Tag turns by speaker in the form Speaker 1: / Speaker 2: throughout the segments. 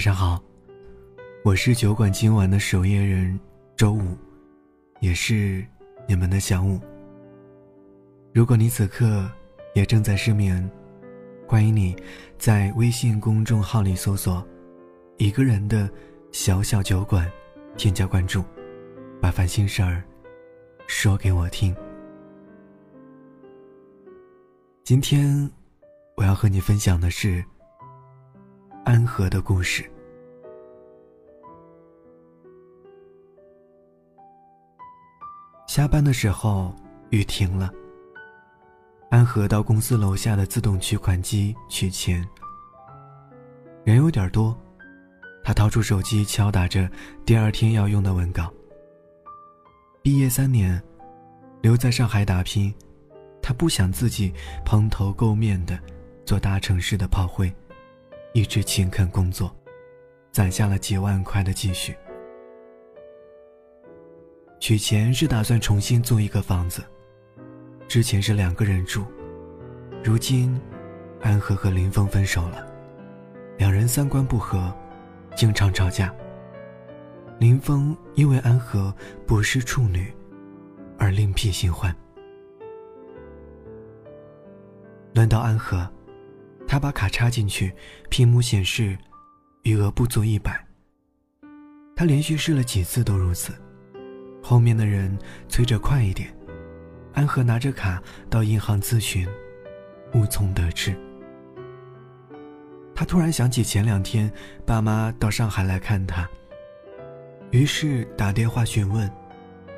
Speaker 1: 晚上好，我是酒馆今晚的守夜人周五，也是你们的小五。如果你此刻也正在失眠，欢迎你在微信公众号里搜索“一个人的小小酒馆”，添加关注，把烦心事儿说给我听。今天我要和你分享的是。安和的故事。下班的时候，雨停了。安和到公司楼下的自动取款机取钱。人有点多，他掏出手机敲打着第二天要用的文稿。毕业三年，留在上海打拼，他不想自己蓬头垢面的做大城市的炮灰。一直勤恳工作，攒下了几万块的积蓄。取钱是打算重新租一个房子，之前是两个人住，如今安和和林峰分手了，两人三观不合，经常吵架。林峰因为安和不是处女，而另辟新欢。轮到安和。他把卡插进去，屏幕显示余额不足一百。他连续试了几次都如此，后面的人催着快一点。安和拿着卡到银行咨询，无从得知。他突然想起前两天爸妈到上海来看他，于是打电话询问，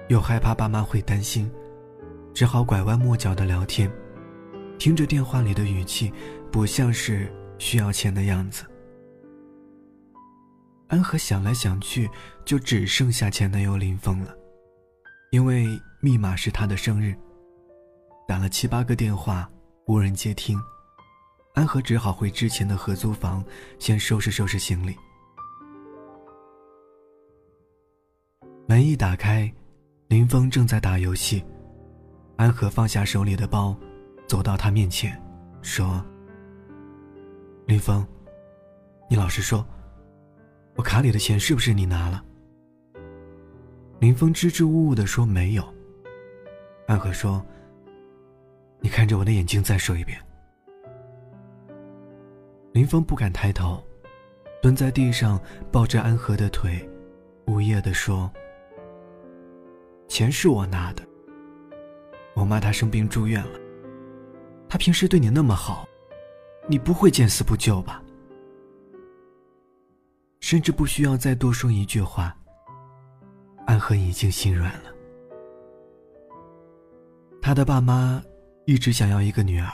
Speaker 1: 又害怕爸妈会担心，只好拐弯抹角的聊天。听着电话里的语气。不像是需要钱的样子。安和想来想去，就只剩下前男友林峰了，因为密码是他的生日。打了七八个电话，无人接听，安和只好回之前的合租房，先收拾收拾行李。门一打开，林峰正在打游戏，安和放下手里的包，走到他面前，说。林峰，你老实说，我卡里的钱是不是你拿了？林峰支支吾吾的说没有。安和说：“你看着我的眼睛再说一遍。”林峰不敢抬头，蹲在地上抱着安和的腿，呜咽的说：“钱是我拿的。我妈她生病住院了，她平时对你那么好。”你不会见死不救吧？甚至不需要再多说一句话，安和已经心软了。他的爸妈一直想要一个女儿，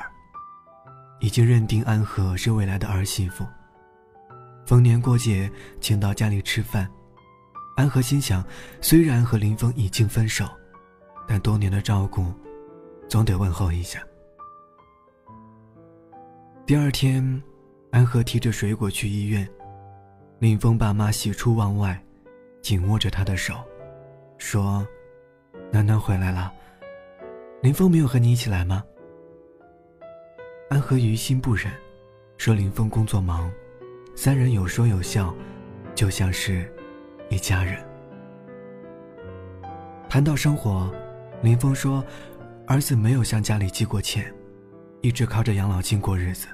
Speaker 1: 已经认定安和是未来的儿媳妇。逢年过节请到家里吃饭，安和心想，虽然和林峰已经分手，但多年的照顾，总得问候一下。第二天，安和提着水果去医院，林峰爸妈喜出望外，紧握着他的手，说：“暖暖回来了。”林峰没有和你一起来吗？安和于心不忍，说：“林峰工作忙。”三人有说有笑，就像是一家人。谈到生活，林峰说：“儿子没有向家里寄过钱，一直靠着养老金过日子。”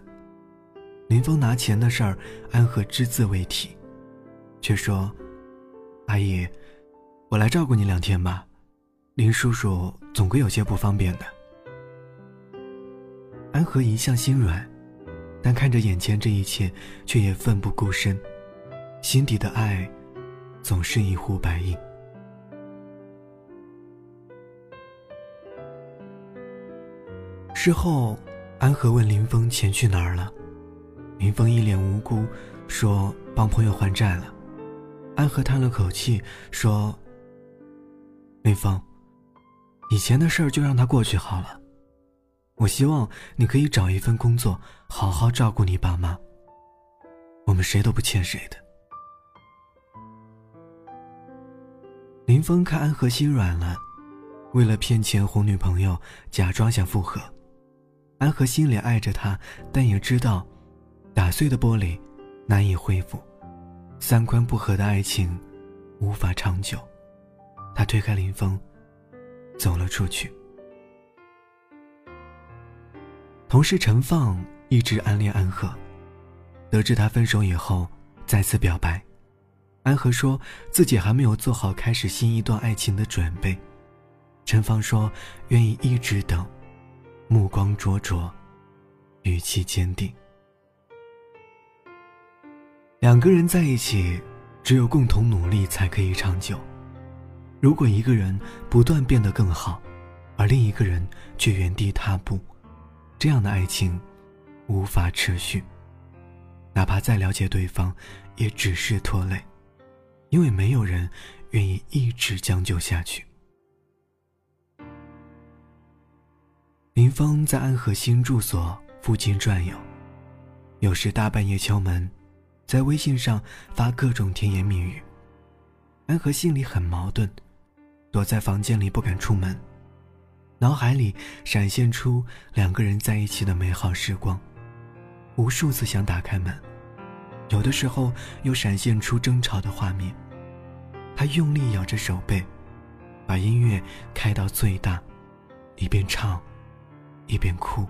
Speaker 1: 林峰拿钱的事儿，安和只字未提，却说：“阿姨，我来照顾你两天吧，林叔叔总归有些不方便的。”安和一向心软，但看着眼前这一切，却也奋不顾身，心底的爱总是一呼百应。事后，安和问林峰钱去哪儿了。林峰一脸无辜，说：“帮朋友还债了。”安和叹了口气，说：“林峰，以前的事儿就让他过去好了。我希望你可以找一份工作，好好照顾你爸妈。我们谁都不欠谁的。”林峰看安和心软了，为了骗钱哄女朋友，假装想复合。安和心里爱着他，但也知道。打碎的玻璃难以恢复，三观不合的爱情无法长久，他推开林峰，走了出去。同事陈放一直暗恋安和，得知他分手以后，再次表白。安和说自己还没有做好开始新一段爱情的准备。陈放说愿意一直等，目光灼灼，语气坚定。两个人在一起，只有共同努力才可以长久。如果一个人不断变得更好，而另一个人却原地踏步，这样的爱情无法持续。哪怕再了解对方，也只是拖累，因为没有人愿意一直将就下去。林峰在安和新住所附近转悠，有时大半夜敲门。在微信上发各种甜言蜜语，安和心里很矛盾，躲在房间里不敢出门，脑海里闪现出两个人在一起的美好时光，无数次想打开门，有的时候又闪现出争吵的画面。他用力咬着手背，把音乐开到最大，一边唱，一边哭。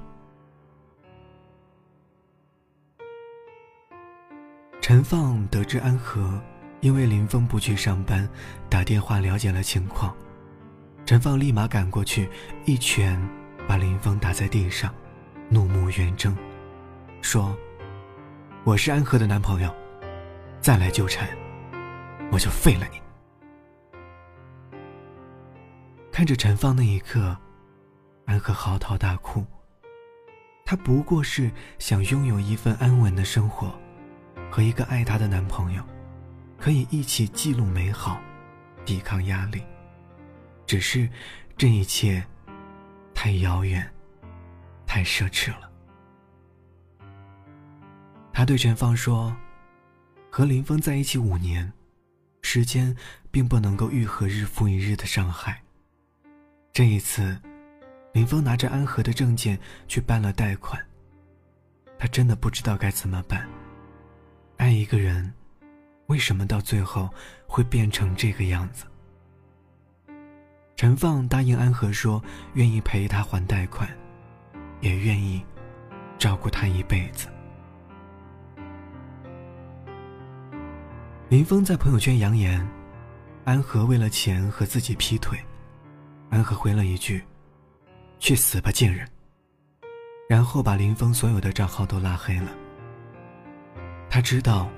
Speaker 1: 陈放得知安和因为林峰不去上班，打电话了解了情况。陈放立马赶过去，一拳把林峰打在地上，怒目圆睁，说：“我是安和的男朋友，再来纠缠，我就废了你。”看着陈放那一刻，安和嚎啕大哭。他不过是想拥有一份安稳的生活。和一个爱她的男朋友，可以一起记录美好，抵抗压力。只是，这一切太遥远，太奢侈了。他对陈芳说：“和林峰在一起五年，时间并不能够愈合日复一日的伤害。这一次，林峰拿着安和的证件去办了贷款。他真的不知道该怎么办。”爱一个人，为什么到最后会变成这个样子？陈放答应安和说，愿意陪他还贷款，也愿意照顾他一辈子。林峰在朋友圈扬言，安和为了钱和自己劈腿，安和回了一句：“去死吧，贱人！”然后把林峰所有的账号都拉黑了。他知道，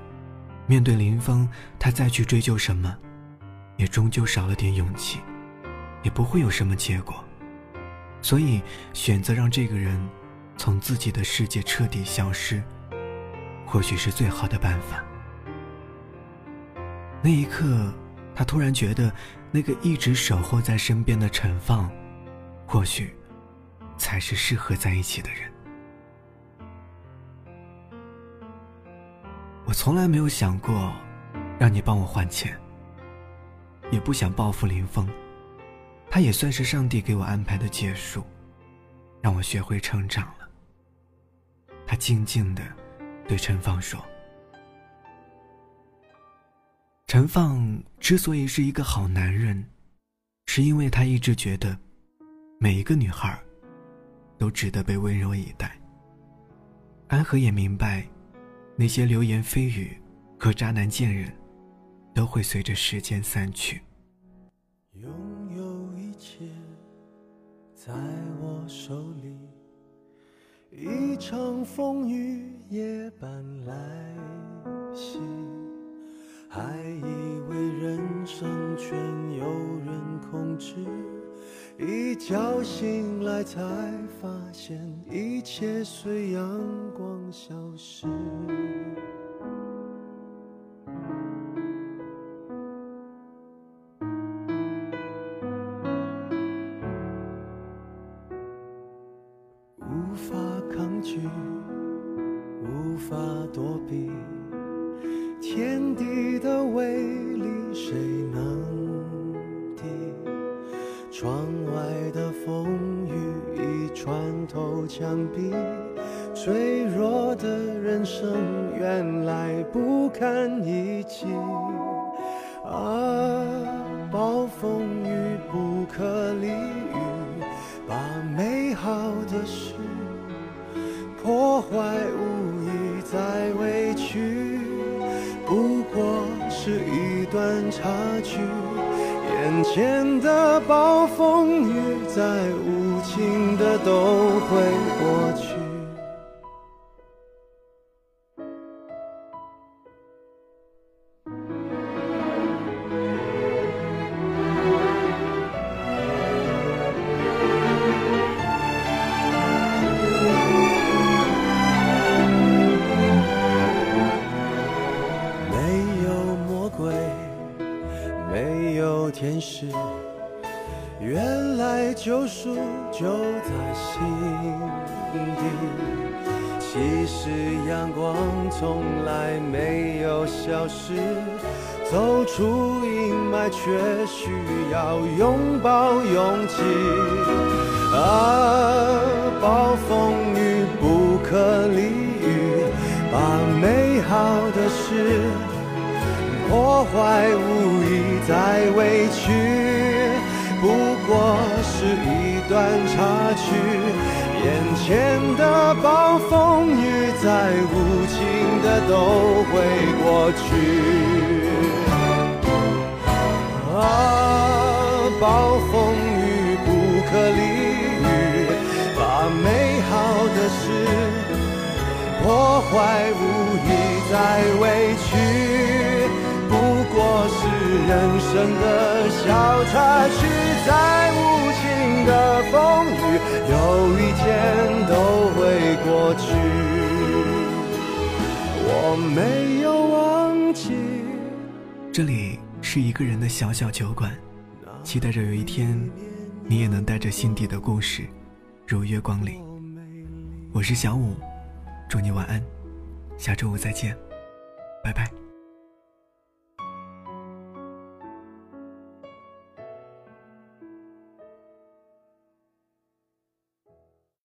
Speaker 1: 面对林峰，他再去追究什么，也终究少了点勇气，也不会有什么结果，所以选择让这个人从自己的世界彻底消失，或许是最好的办法。那一刻，他突然觉得，那个一直守候在身边的陈放，或许才是适合在一起的人。从来没有想过让你帮我还钱，也不想报复林峰，他也算是上帝给我安排的结束，让我学会成长了。他静静的对陈放说：“陈放之所以是一个好男人，是因为他一直觉得每一个女孩都值得被温柔以待。”安和也明白。那些流言蜚语和渣男贱人，都会随着时间散去。
Speaker 2: 拥有一切在我手里，一场风雨夜半来袭，还以为人生全由人控制。一觉醒来，才发现一切随阳光消失。无法抗拒，无法躲避，天地的威力，谁能敌？窗外的风雨已穿透墙壁，脆弱的人生原来不堪一击啊！会原来救赎就在心底。其实阳光从来没有消失，走出阴霾却需要拥抱勇气。啊，暴风雨不可理喻，把美好的事。破坏无意再委屈，不过是一段插曲。眼前的暴风雨再无情的都会过去。啊，暴风雨不可理喻，把美好的事破坏无意再委屈。我是人生的小插曲，在无情的风雨，有一天都会过去。我没有忘记。
Speaker 1: 这里是一个人的小小酒馆，期待着有一天，你也能带着心底的故事，如约光临。我是小五，祝你晚安，下周五再见，拜拜。